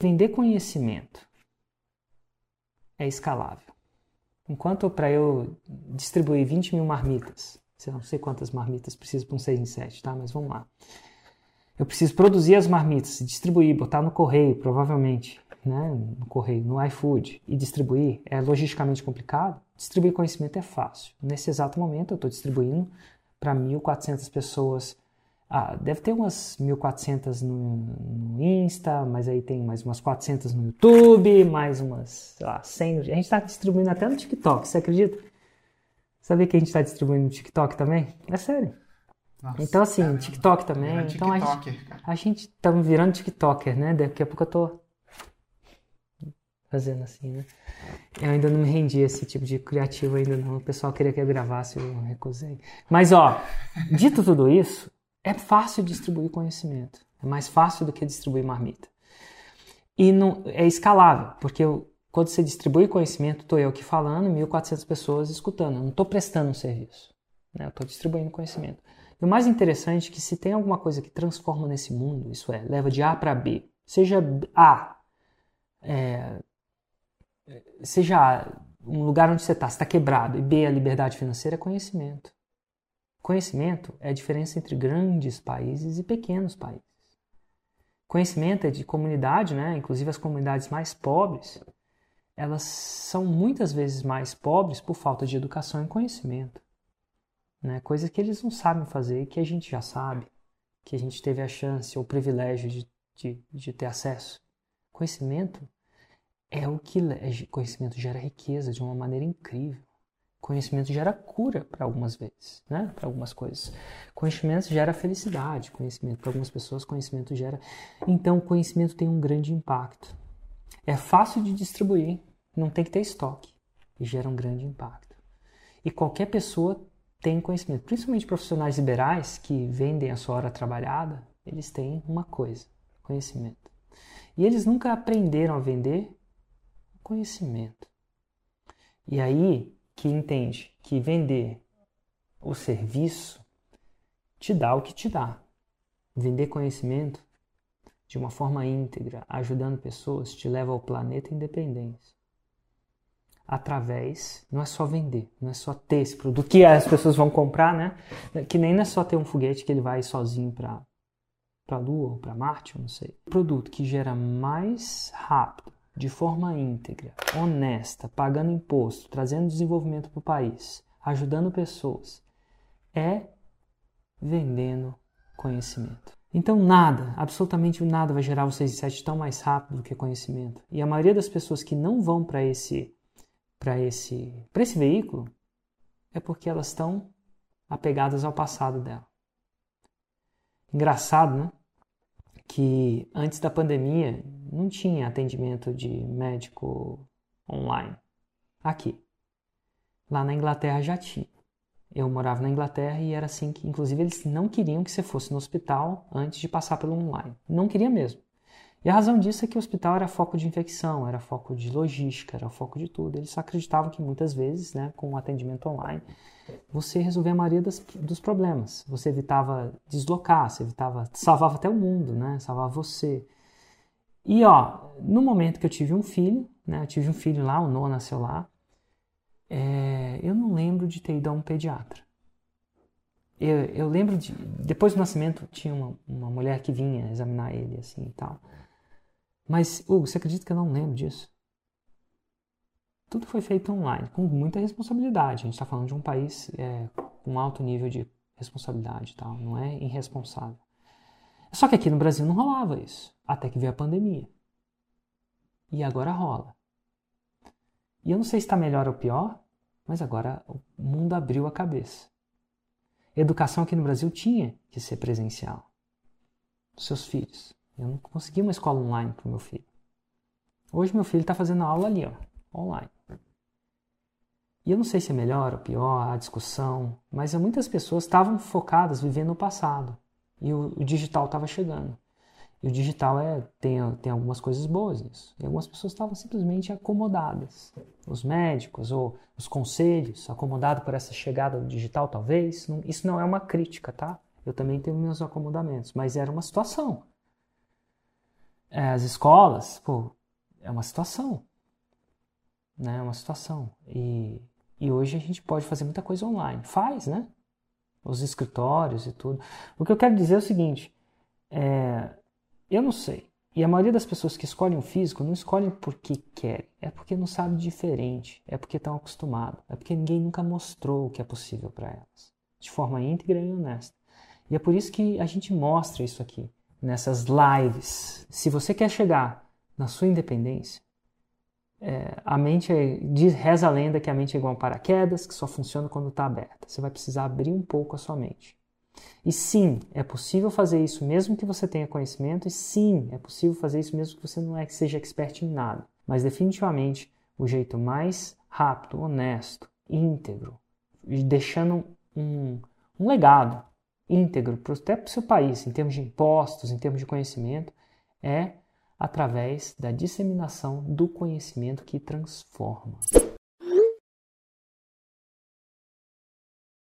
Vender conhecimento é escalável. Enquanto para eu distribuir 20 mil marmitas, não sei quantas marmitas preciso para um 6 em 7, tá? Mas vamos lá. Eu preciso produzir as marmitas, distribuir, botar no correio, provavelmente, né? no correio, no iFood, e distribuir é logisticamente complicado. Distribuir conhecimento é fácil. Nesse exato momento, eu estou distribuindo para 1.400 pessoas ah, deve ter umas 1.400 no, no Insta, mas aí tem mais umas 400 no YouTube, mais umas, sei lá, 100. A gente está distribuindo até no TikTok, você acredita? Sabia que a gente está distribuindo no TikTok também? É sério. Nossa, então, assim, é, TikTok também. Então, a gente, a gente tá virando TikToker, né? Daqui a pouco eu tô fazendo assim, né? Eu ainda não me rendi a esse tipo de criativo ainda não. O pessoal queria que eu gravasse, eu recusei. Mas, ó, dito tudo isso, é fácil distribuir conhecimento. É mais fácil do que distribuir marmita. E não, é escalável, porque eu, quando você distribui conhecimento, estou eu aqui falando, 1.400 pessoas escutando. Eu não estou prestando um serviço. Né? Eu estou distribuindo conhecimento. E o mais interessante é que se tem alguma coisa que transforma nesse mundo, isso é, leva de A para B, seja A, é, seja um lugar onde você está, está quebrado, e B, a liberdade financeira, é conhecimento. Conhecimento é a diferença entre grandes países e pequenos países. Conhecimento é de comunidade, né? inclusive as comunidades mais pobres, elas são muitas vezes mais pobres por falta de educação e conhecimento. Né? Coisas que eles não sabem fazer e que a gente já sabe, que a gente teve a chance ou o privilégio de, de, de ter acesso. Conhecimento é o que conhecimento gera riqueza de uma maneira incrível. Conhecimento gera cura para algumas vezes, né? Para algumas coisas. Conhecimento gera felicidade, conhecimento para algumas pessoas, conhecimento gera. Então, conhecimento tem um grande impacto. É fácil de distribuir, não tem que ter estoque e gera um grande impacto. E qualquer pessoa tem conhecimento, principalmente profissionais liberais que vendem a sua hora trabalhada, eles têm uma coisa, conhecimento. E eles nunca aprenderam a vender conhecimento. E aí, que entende que vender o serviço te dá o que te dá. Vender conhecimento de uma forma íntegra, ajudando pessoas, te leva ao planeta independência. Através, não é só vender, não é só ter esse produto que as pessoas vão comprar, né? Que nem não é só ter um foguete que ele vai sozinho para para Lua ou para Marte, eu não sei. produto que gera mais rápido de forma íntegra, honesta, pagando imposto, trazendo desenvolvimento para o país, ajudando pessoas, é vendendo conhecimento. Então nada, absolutamente nada vai gerar o 6 e 7 tão mais rápido do que conhecimento. E a maioria das pessoas que não vão para esse para esse para esse veículo é porque elas estão apegadas ao passado dela. Engraçado, né? Que antes da pandemia não tinha atendimento de médico online. Aqui. Lá na Inglaterra já tinha. Eu morava na Inglaterra e era assim que, inclusive, eles não queriam que você fosse no hospital antes de passar pelo online. Não queria mesmo. E a razão disso é que o hospital era foco de infecção, era foco de logística, era foco de tudo. Eles acreditavam que muitas vezes, né, com o atendimento online, você resolvia a maioria das, dos problemas. Você evitava deslocar, você evitava, salvava até o mundo, né, salvava você. E ó, no momento que eu tive um filho, né, eu tive um filho lá, o Noah nasceu lá, é, eu não lembro de ter ido a um pediatra. Eu, eu lembro de. Depois do nascimento, tinha uma, uma mulher que vinha examinar ele, assim e tal. Mas, Hugo, você acredita que eu não lembro disso? Tudo foi feito online, com muita responsabilidade. A gente está falando de um país é, com alto nível de responsabilidade tal, não é irresponsável. Só que aqui no Brasil não rolava isso, até que veio a pandemia. E agora rola. E eu não sei se está melhor ou pior, mas agora o mundo abriu a cabeça. Educação aqui no Brasil tinha que ser presencial. Seus filhos. Eu não consegui uma escola online para o meu filho. Hoje meu filho está fazendo aula ali, ó, online. E eu não sei se é melhor ou pior a discussão, mas muitas pessoas estavam focadas vivendo no passado e o, o digital estava chegando. E o digital é, tem, tem algumas coisas boas nisso. E algumas pessoas estavam simplesmente acomodadas. Os médicos ou os conselhos, acomodados por essa chegada do digital, talvez. Não, isso não é uma crítica, tá? Eu também tenho meus acomodamentos, mas era uma situação. É, as escolas, pô, é uma situação. Né? É uma situação. E, e hoje a gente pode fazer muita coisa online. Faz, né? Os escritórios e tudo. O que eu quero dizer é o seguinte: é, eu não sei. E a maioria das pessoas que escolhem o físico não escolhem porque querem, é porque não sabe diferente, é porque estão acostumados, é porque ninguém nunca mostrou o que é possível para elas, de forma íntegra e honesta. E é por isso que a gente mostra isso aqui, nessas lives. Se você quer chegar na sua independência, é, a mente é, diz, reza a lenda que a mente é igual a um paraquedas, que só funciona quando está aberta. Você vai precisar abrir um pouco a sua mente. E sim, é possível fazer isso mesmo que você tenha conhecimento, e sim, é possível fazer isso mesmo que você não é que seja expert em nada. Mas definitivamente o jeito mais rápido, honesto, íntegro, deixando um, um legado íntegro até para o seu país, em termos de impostos, em termos de conhecimento, é através da disseminação do conhecimento que transforma.